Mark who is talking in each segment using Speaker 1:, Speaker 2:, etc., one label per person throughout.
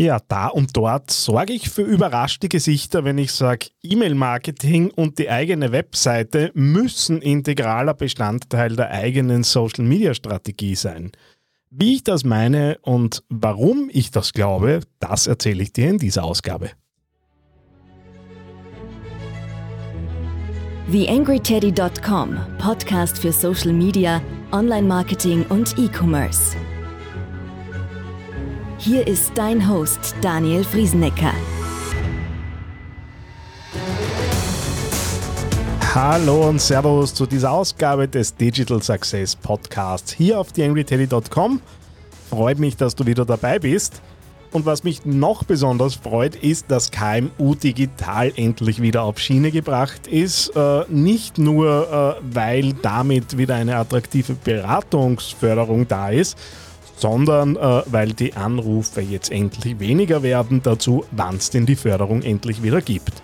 Speaker 1: Ja, da und dort sorge ich für überraschte Gesichter, wenn ich sage, E-Mail-Marketing und die eigene Webseite müssen integraler Bestandteil der eigenen Social-Media-Strategie sein. Wie ich das meine und warum ich das glaube, das erzähle ich dir in dieser Ausgabe.
Speaker 2: TheAngryTeddy.com, Podcast für Social Media, Online-Marketing und E-Commerce. Hier ist dein Host Daniel Friesenecker.
Speaker 1: Hallo und Servus zu dieser Ausgabe des Digital Success Podcasts hier auf theangryteddy.com. Freut mich, dass du wieder dabei bist. Und was mich noch besonders freut, ist, dass KMU Digital endlich wieder auf Schiene gebracht ist. Äh, nicht nur, äh, weil damit wieder eine attraktive Beratungsförderung da ist, sondern äh, weil die Anrufe jetzt endlich weniger werden dazu, wann es denn die Förderung endlich wieder gibt.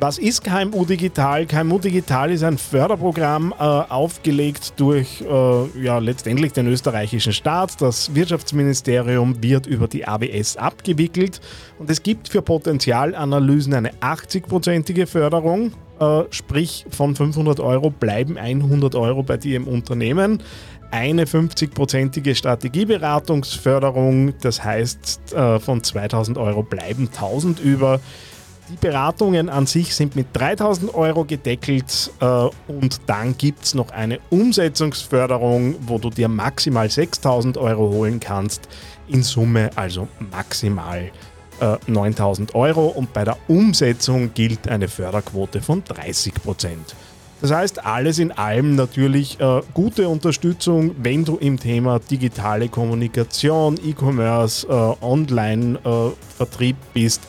Speaker 1: Was ist KMU Digital? KMU Digital ist ein Förderprogramm äh, aufgelegt durch äh, ja, letztendlich den österreichischen Staat. Das Wirtschaftsministerium wird über die AWS abgewickelt und es gibt für Potenzialanalysen eine 80-prozentige Förderung. Äh, sprich, von 500 Euro bleiben 100 Euro bei dir im Unternehmen eine 50-prozentige Strategieberatungsförderung, das heißt äh, von 2000 Euro bleiben 1000 über. Die Beratungen an sich sind mit 3000 Euro gedeckelt äh, und dann gibt es noch eine Umsetzungsförderung, wo du dir maximal 6000 Euro holen kannst. In Summe also maximal äh, 9000 Euro und bei der Umsetzung gilt eine Förderquote von 30 Prozent. Das heißt, alles in allem natürlich äh, gute Unterstützung, wenn du im Thema digitale Kommunikation, E-Commerce, äh, Online-Vertrieb äh, bist,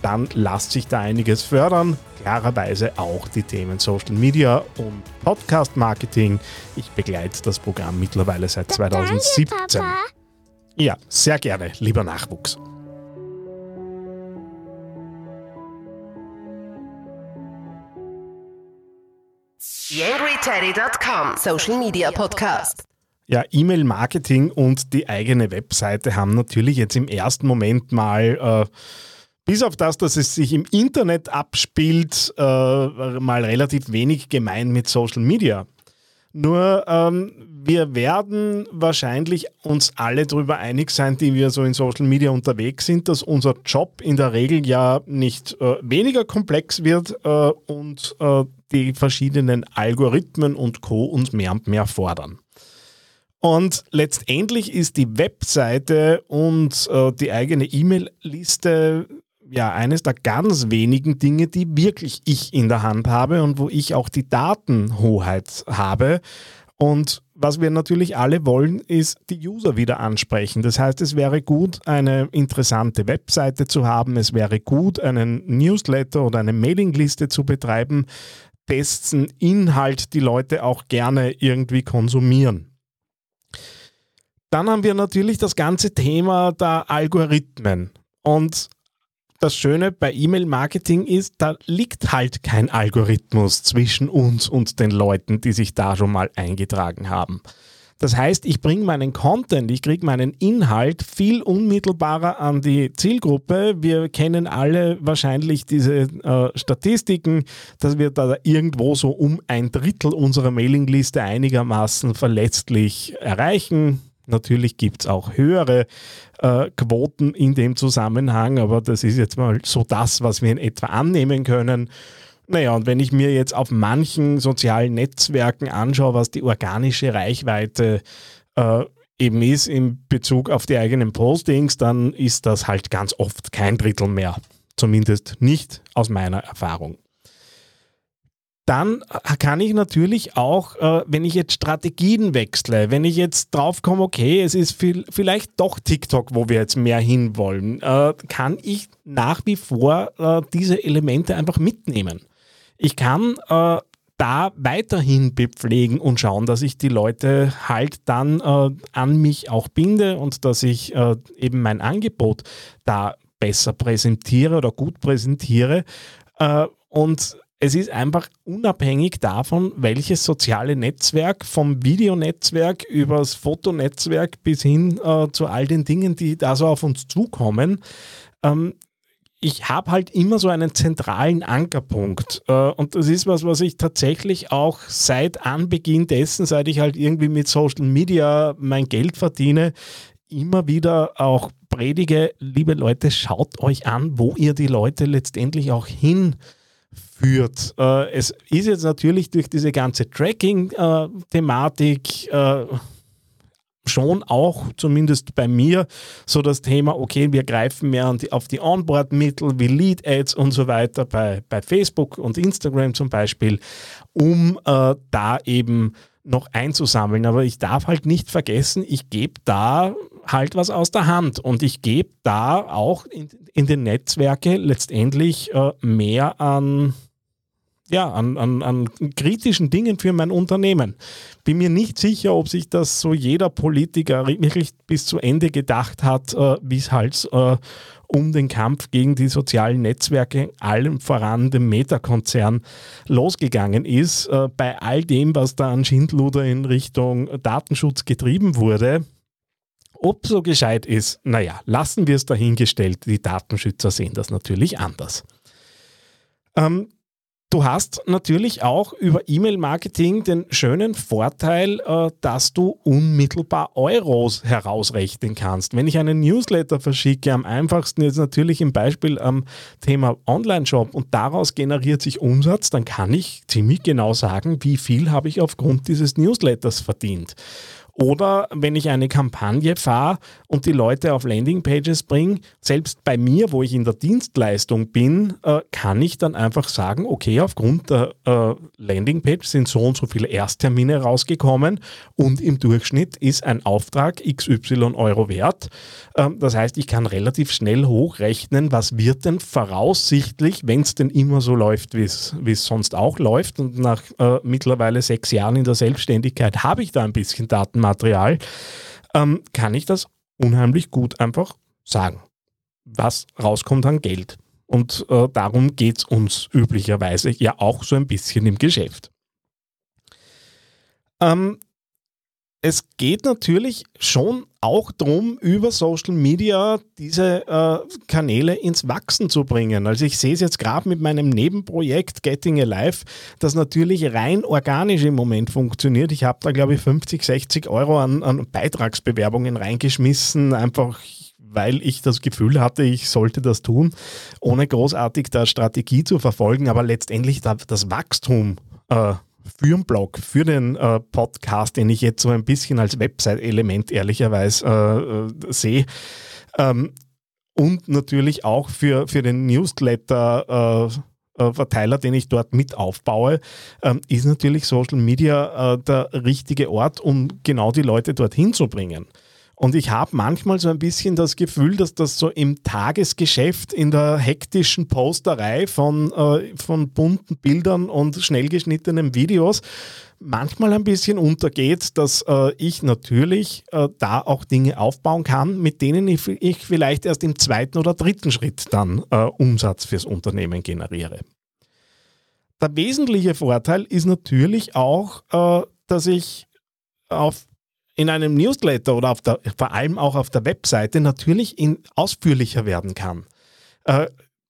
Speaker 1: dann lässt sich da einiges fördern. Klarerweise auch die Themen Social Media und Podcast Marketing. Ich begleite das Programm mittlerweile seit 2017. Ja, sehr gerne, lieber Nachwuchs.
Speaker 3: YangryTeddy.com Social Media Podcast.
Speaker 1: Ja, E-Mail-Marketing und die eigene Webseite haben natürlich jetzt im ersten Moment mal, äh, bis auf das, dass es sich im Internet abspielt, äh, mal relativ wenig gemein mit Social Media. Nur ähm, wir werden wahrscheinlich uns alle darüber einig sein, die wir so in Social Media unterwegs sind, dass unser Job in der Regel ja nicht äh, weniger komplex wird äh, und äh, die verschiedenen Algorithmen und Co. uns mehr und mehr fordern. Und letztendlich ist die Webseite und äh, die eigene E-Mail-Liste ja eines der ganz wenigen Dinge, die wirklich ich in der Hand habe und wo ich auch die Datenhoheit habe. Und was wir natürlich alle wollen, ist die User wieder ansprechen. Das heißt, es wäre gut, eine interessante Webseite zu haben. Es wäre gut, einen Newsletter oder eine Mailingliste zu betreiben, dessen Inhalt die Leute auch gerne irgendwie konsumieren. Dann haben wir natürlich das ganze Thema der Algorithmen. Und das Schöne bei E-Mail-Marketing ist, da liegt halt kein Algorithmus zwischen uns und den Leuten, die sich da schon mal eingetragen haben. Das heißt, ich bringe meinen Content, ich kriege meinen Inhalt viel unmittelbarer an die Zielgruppe. Wir kennen alle wahrscheinlich diese äh, Statistiken, dass wir da irgendwo so um ein Drittel unserer Mailingliste einigermaßen verletzlich erreichen. Natürlich gibt es auch höhere äh, Quoten in dem Zusammenhang, aber das ist jetzt mal so das, was wir in etwa annehmen können. Naja, und wenn ich mir jetzt auf manchen sozialen Netzwerken anschaue, was die organische Reichweite äh, eben ist in Bezug auf die eigenen Postings, dann ist das halt ganz oft kein Drittel mehr. Zumindest nicht aus meiner Erfahrung. Dann kann ich natürlich auch, äh, wenn ich jetzt Strategien wechsle, wenn ich jetzt drauf komme, okay, es ist viel, vielleicht doch TikTok, wo wir jetzt mehr hinwollen, äh, kann ich nach wie vor äh, diese Elemente einfach mitnehmen. Ich kann äh, da weiterhin bepflegen und schauen, dass ich die Leute halt dann äh, an mich auch binde und dass ich äh, eben mein Angebot da besser präsentiere oder gut präsentiere. Und es ist einfach unabhängig davon, welches soziale Netzwerk, vom Videonetzwerk übers Fotonetzwerk bis hin äh, zu all den Dingen, die da so auf uns zukommen. Ähm, ich habe halt immer so einen zentralen Ankerpunkt. Äh, und das ist was, was ich tatsächlich auch seit Anbeginn dessen, seit ich halt irgendwie mit Social Media mein Geld verdiene, immer wieder auch predige, liebe Leute, schaut euch an, wo ihr die Leute letztendlich auch. Äh, es ist jetzt natürlich durch diese ganze Tracking-Thematik äh, schon auch, zumindest bei mir, so das Thema, okay, wir greifen mehr die, auf die Onboard-Mittel wie Lead-Ads und so weiter bei, bei Facebook und Instagram zum Beispiel, um äh, da eben noch einzusammeln. Aber ich darf halt nicht vergessen, ich gebe da halt was aus der Hand und ich gebe da auch in, in den Netzwerke letztendlich äh, mehr an ja, an, an, an kritischen Dingen für mein Unternehmen. Bin mir nicht sicher, ob sich das so jeder Politiker wirklich bis zu Ende gedacht hat, äh, wie es halt äh, um den Kampf gegen die sozialen Netzwerke, allem voran dem Meta-Konzern, losgegangen ist. Äh, bei all dem, was da an Schindluder in Richtung Datenschutz getrieben wurde. Ob so gescheit ist, naja, lassen wir es dahingestellt. Die Datenschützer sehen das natürlich anders. Ähm, Du hast natürlich auch über E-Mail-Marketing den schönen Vorteil, äh, dass du unmittelbar Euros herausrechnen kannst. Wenn ich einen Newsletter verschicke, am einfachsten jetzt natürlich im Beispiel am Thema Online-Shop und daraus generiert sich Umsatz, dann kann ich ziemlich genau sagen, wie viel habe ich aufgrund dieses Newsletters verdient. Oder wenn ich eine Kampagne fahre und die Leute auf Landingpages bringe, selbst bei mir, wo ich in der Dienstleistung bin, äh, kann ich dann einfach sagen, okay, aufgrund der äh, Landingpage sind so und so viele Ersttermine rausgekommen und im Durchschnitt ist ein Auftrag XY Euro wert. Ähm, das heißt, ich kann relativ schnell hochrechnen, was wird denn voraussichtlich, wenn es denn immer so läuft, wie es sonst auch läuft. Und nach äh, mittlerweile sechs Jahren in der Selbstständigkeit habe ich da ein bisschen Datenmaterial Material, ähm, kann ich das unheimlich gut einfach sagen, was rauskommt an Geld. Und äh, darum geht es uns üblicherweise ja auch so ein bisschen im Geschäft. Ähm, es geht natürlich schon auch darum, über Social Media diese äh, Kanäle ins Wachsen zu bringen. Also ich sehe es jetzt gerade mit meinem Nebenprojekt Getting Alive, das natürlich rein organisch im Moment funktioniert. Ich habe da, glaube ich, 50, 60 Euro an, an Beitragsbewerbungen reingeschmissen, einfach weil ich das Gefühl hatte, ich sollte das tun, ohne großartig da Strategie zu verfolgen, aber letztendlich das Wachstum äh, für den Blog, für den äh, Podcast, den ich jetzt so ein bisschen als Website-Element ehrlicherweise äh, äh, sehe. Ähm, und natürlich auch für, für den Newsletter. Äh, äh, Verteiler, den ich dort mit aufbaue, ähm, ist natürlich Social Media der richtige Ort, um genau die Leute dorthin zu bringen. Und ich habe manchmal so ein bisschen das Gefühl, dass das so im Tagesgeschäft, in der hektischen Posterei von, äh, von bunten Bildern und schnell geschnittenen Videos manchmal ein bisschen untergeht, dass äh, ich natürlich äh, da auch Dinge aufbauen kann, mit denen ich, ich, vielleicht erst im zweiten oder dritten Schritt dann äh, Umsatz fürs Unternehmen generiere. Der wesentliche Vorteil ist natürlich auch, äh, dass ich auf in einem Newsletter oder der, vor allem auch auf der Webseite natürlich in, ausführlicher werden kann. Äh,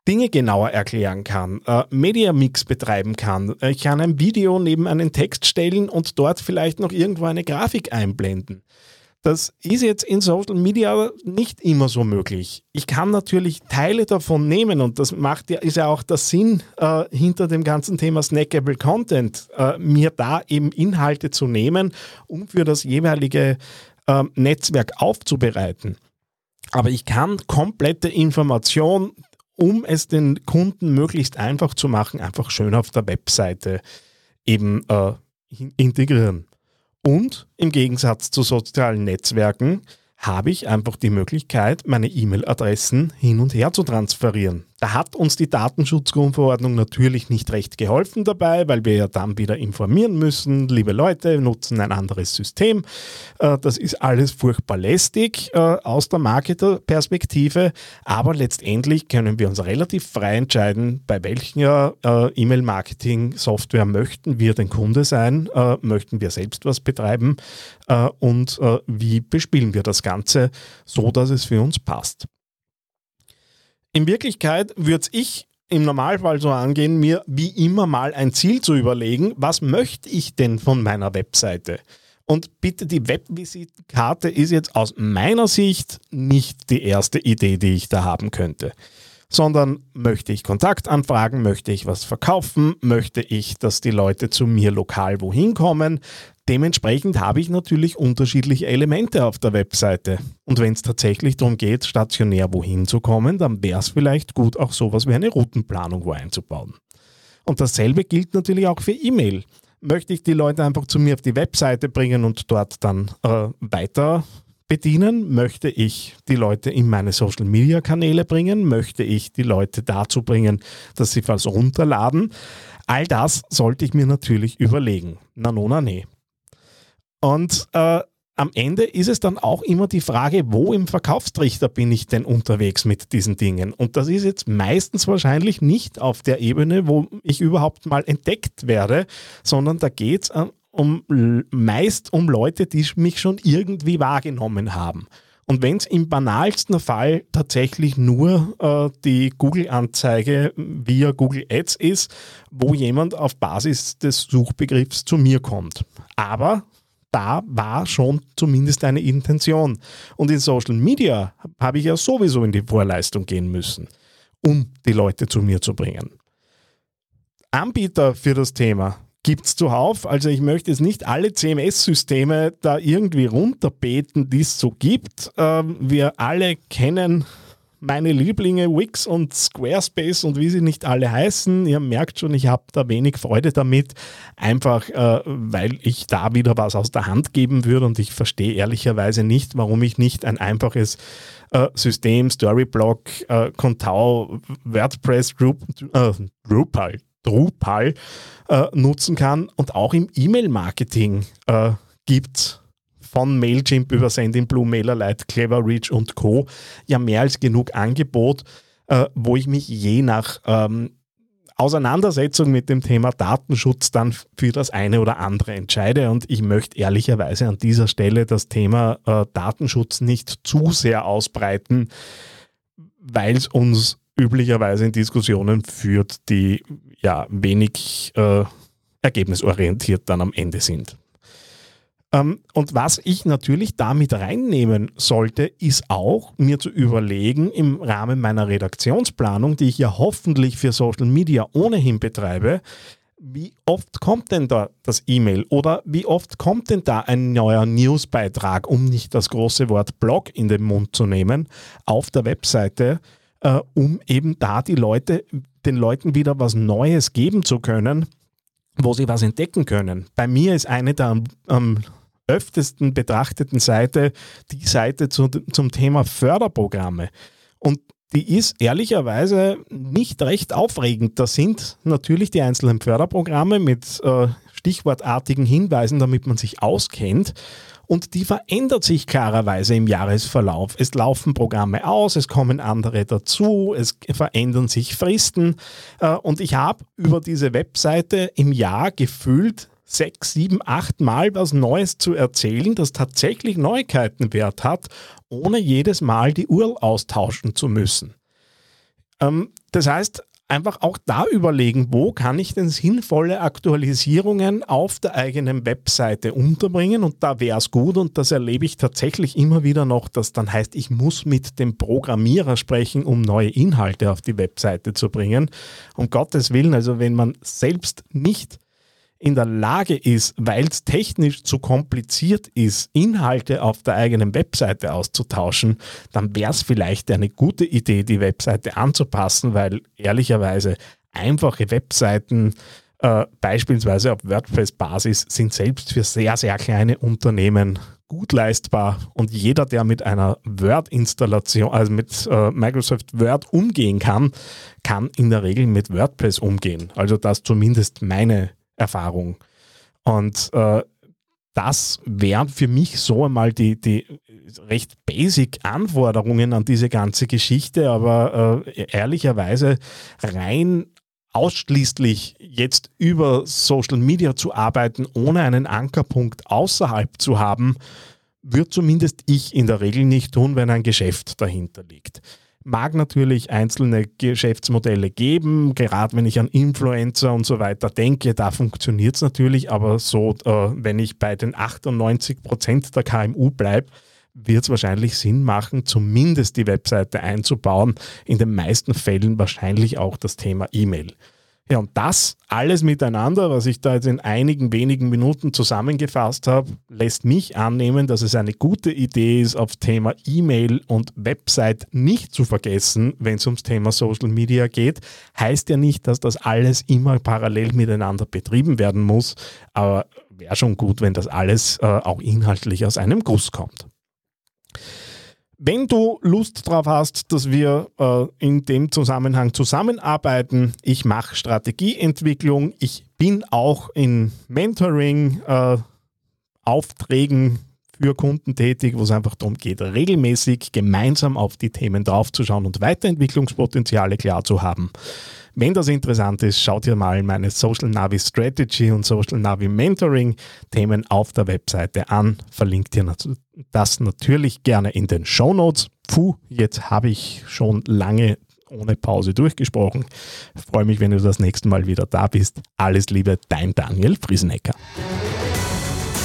Speaker 1: Dinge genauer erklären kann, äh, Media Mix betreiben kann. Ich kann ein Video neben einen Text stellen und dort vielleicht noch irgendwo eine Grafik einblenden. Das ist jetzt in Social Media nicht immer so möglich. Ich kann natürlich Teile davon nehmen und das macht ja, ist ja auch der Sinn äh, hinter dem ganzen Thema Snackable Content, äh, mir da eben Inhalte zu nehmen, um für das jeweilige äh, Netzwerk aufzubereiten. Aber ich kann komplette Information, um es den Kunden möglichst einfach zu machen, einfach schön auf der Webseite eben äh, integrieren. Und im Gegensatz zu sozialen Netzwerken habe ich einfach die Möglichkeit, meine E-Mail-Adressen hin und her zu transferieren. Da hat uns die Datenschutzgrundverordnung natürlich nicht recht geholfen dabei, weil wir ja dann wieder informieren müssen, liebe Leute, nutzen ein anderes System. Äh, das ist alles furchtbar lästig äh, aus der Marketerperspektive, aber letztendlich können wir uns relativ frei entscheiden, bei welcher äh, E-Mail-Marketing-Software möchten wir den Kunde sein, möchten wir selbst was betreiben und wie bespielen wir das Ganze so, dass es für uns passt. In Wirklichkeit würde ich im Normalfall so angehen, mir wie immer mal ein Ziel zu überlegen, was möchte ich denn von meiner Webseite? Und bitte, die Webvisitenkarte ist jetzt aus meiner Sicht nicht die erste Idee, die ich da haben könnte sondern möchte ich Kontaktanfragen, möchte ich was verkaufen, möchte ich, dass die Leute zu mir lokal wohin kommen. Dementsprechend habe ich natürlich unterschiedliche Elemente auf der Webseite. Und wenn es tatsächlich darum geht, stationär wohin zu kommen, dann wäre es vielleicht gut, auch sowas wie eine Routenplanung wo einzubauen. Und dasselbe gilt natürlich auch für E-Mail. Möchte ich die Leute einfach zu mir auf die Webseite bringen und dort dann äh, weiter bedienen? Möchte ich die Leute in meine Social-Media-Kanäle bringen? Möchte ich die Leute dazu bringen, dass sie was runterladen? All das sollte ich mir natürlich überlegen. Na, no, na, nee. Und äh, am Ende ist es dann auch immer die Frage, wo im Verkaufstrichter bin ich denn unterwegs mit diesen Dingen? Und das ist jetzt meistens wahrscheinlich nicht auf der Ebene, wo ich überhaupt mal entdeckt werde, sondern da geht es äh, um, meist um Leute, die mich schon irgendwie wahrgenommen haben. Und wenn es im banalsten Fall tatsächlich nur äh, die Google-Anzeige via Google Ads ist, wo jemand auf Basis des Suchbegriffs zu mir kommt. Aber da war schon zumindest eine Intention. Und in Social Media habe ich ja sowieso in die Vorleistung gehen müssen, um die Leute zu mir zu bringen. Anbieter für das Thema gibt es zuhauf. Also ich möchte jetzt nicht alle CMS-Systeme da irgendwie runterbeten, die es so gibt. Ähm, wir alle kennen meine Lieblinge Wix und Squarespace und wie sie nicht alle heißen. Ihr merkt schon, ich habe da wenig Freude damit, einfach äh, weil ich da wieder was aus der Hand geben würde und ich verstehe ehrlicherweise nicht, warum ich nicht ein einfaches äh, System, Storyblock, äh, Contao, WordPress, äh, Drupal, Drupal äh, nutzen kann. Und auch im E-Mail-Marketing äh, gibt von Mailchimp über Sendinblue, MailerLite, CleverReach und Co. ja mehr als genug Angebot, äh, wo ich mich je nach ähm, Auseinandersetzung mit dem Thema Datenschutz dann für das eine oder andere entscheide. Und ich möchte ehrlicherweise an dieser Stelle das Thema äh, Datenschutz nicht zu sehr ausbreiten, weil es uns üblicherweise in Diskussionen führt, die ja wenig äh, ergebnisorientiert dann am Ende sind. Ähm, und was ich natürlich damit reinnehmen sollte, ist auch mir zu überlegen im Rahmen meiner Redaktionsplanung, die ich ja hoffentlich für Social Media ohnehin betreibe, wie oft kommt denn da das E-Mail oder wie oft kommt denn da ein neuer Newsbeitrag, um nicht das große Wort Blog in den Mund zu nehmen, auf der Webseite, äh, um eben da die Leute, den Leuten wieder was Neues geben zu können, wo sie was entdecken können. Bei mir ist eine der am, am öftesten betrachteten Seite die Seite zu, zum Thema Förderprogramme. Und die ist ehrlicherweise nicht recht aufregend. Da sind natürlich die einzelnen Förderprogramme mit äh, stichwortartigen Hinweisen, damit man sich auskennt und die verändert sich klarerweise im Jahresverlauf. Es laufen Programme aus, es kommen andere dazu, es verändern sich Fristen äh, und ich habe über diese Webseite im Jahr gefühlt sechs, sieben, acht Mal was Neues zu erzählen, das tatsächlich Neuigkeitenwert hat, ohne jedes Mal die URL austauschen zu müssen. Ähm, das heißt, einfach auch da überlegen, wo kann ich denn sinnvolle Aktualisierungen auf der eigenen Webseite unterbringen und da wäre es gut und das erlebe ich tatsächlich immer wieder noch, dass dann heißt, ich muss mit dem Programmierer sprechen, um neue Inhalte auf die Webseite zu bringen. Um Gottes Willen, also wenn man selbst nicht in der Lage ist, weil es technisch zu kompliziert ist, Inhalte auf der eigenen Webseite auszutauschen, dann wäre es vielleicht eine gute Idee, die Webseite anzupassen, weil ehrlicherweise einfache Webseiten, äh, beispielsweise auf WordPress-Basis, sind selbst für sehr, sehr kleine Unternehmen gut leistbar und jeder, der mit einer Word-Installation, also mit äh, Microsoft Word umgehen kann, kann in der Regel mit WordPress umgehen. Also das zumindest meine Erfahrung. Und äh, das wären für mich so einmal die, die recht basic Anforderungen an diese ganze Geschichte, aber äh, ehrlicherweise rein ausschließlich jetzt über Social Media zu arbeiten, ohne einen Ankerpunkt außerhalb zu haben, wird zumindest ich in der Regel nicht tun, wenn ein Geschäft dahinter liegt. Mag natürlich einzelne Geschäftsmodelle geben, gerade wenn ich an Influencer und so weiter denke, da funktioniert es natürlich, aber so, äh, wenn ich bei den 98 Prozent der KMU bleibe, wird es wahrscheinlich Sinn machen, zumindest die Webseite einzubauen. In den meisten Fällen wahrscheinlich auch das Thema E-Mail. Ja, und das alles miteinander, was ich da jetzt in einigen wenigen Minuten zusammengefasst habe, lässt mich annehmen, dass es eine gute Idee ist, auf Thema E-Mail und Website nicht zu vergessen, wenn es ums Thema Social Media geht. Heißt ja nicht, dass das alles immer parallel miteinander betrieben werden muss, aber wäre schon gut, wenn das alles äh, auch inhaltlich aus einem Guss kommt. Wenn du Lust drauf hast, dass wir äh, in dem Zusammenhang zusammenarbeiten, ich mache Strategieentwicklung, ich bin auch in Mentoring, äh, Aufträgen für Kunden tätig, wo es einfach darum geht, regelmäßig gemeinsam auf die Themen draufzuschauen und Weiterentwicklungspotenziale klar zu haben. Wenn das interessant ist, schaut ihr mal meine Social Navi Strategy und Social Navi Mentoring Themen auf der Webseite an. Verlinkt ihr das natürlich gerne in den Show Notes. Puh, jetzt habe ich schon lange ohne Pause durchgesprochen. Ich freue mich, wenn du das nächste Mal wieder da bist. Alles Liebe, dein Daniel Friesenecker.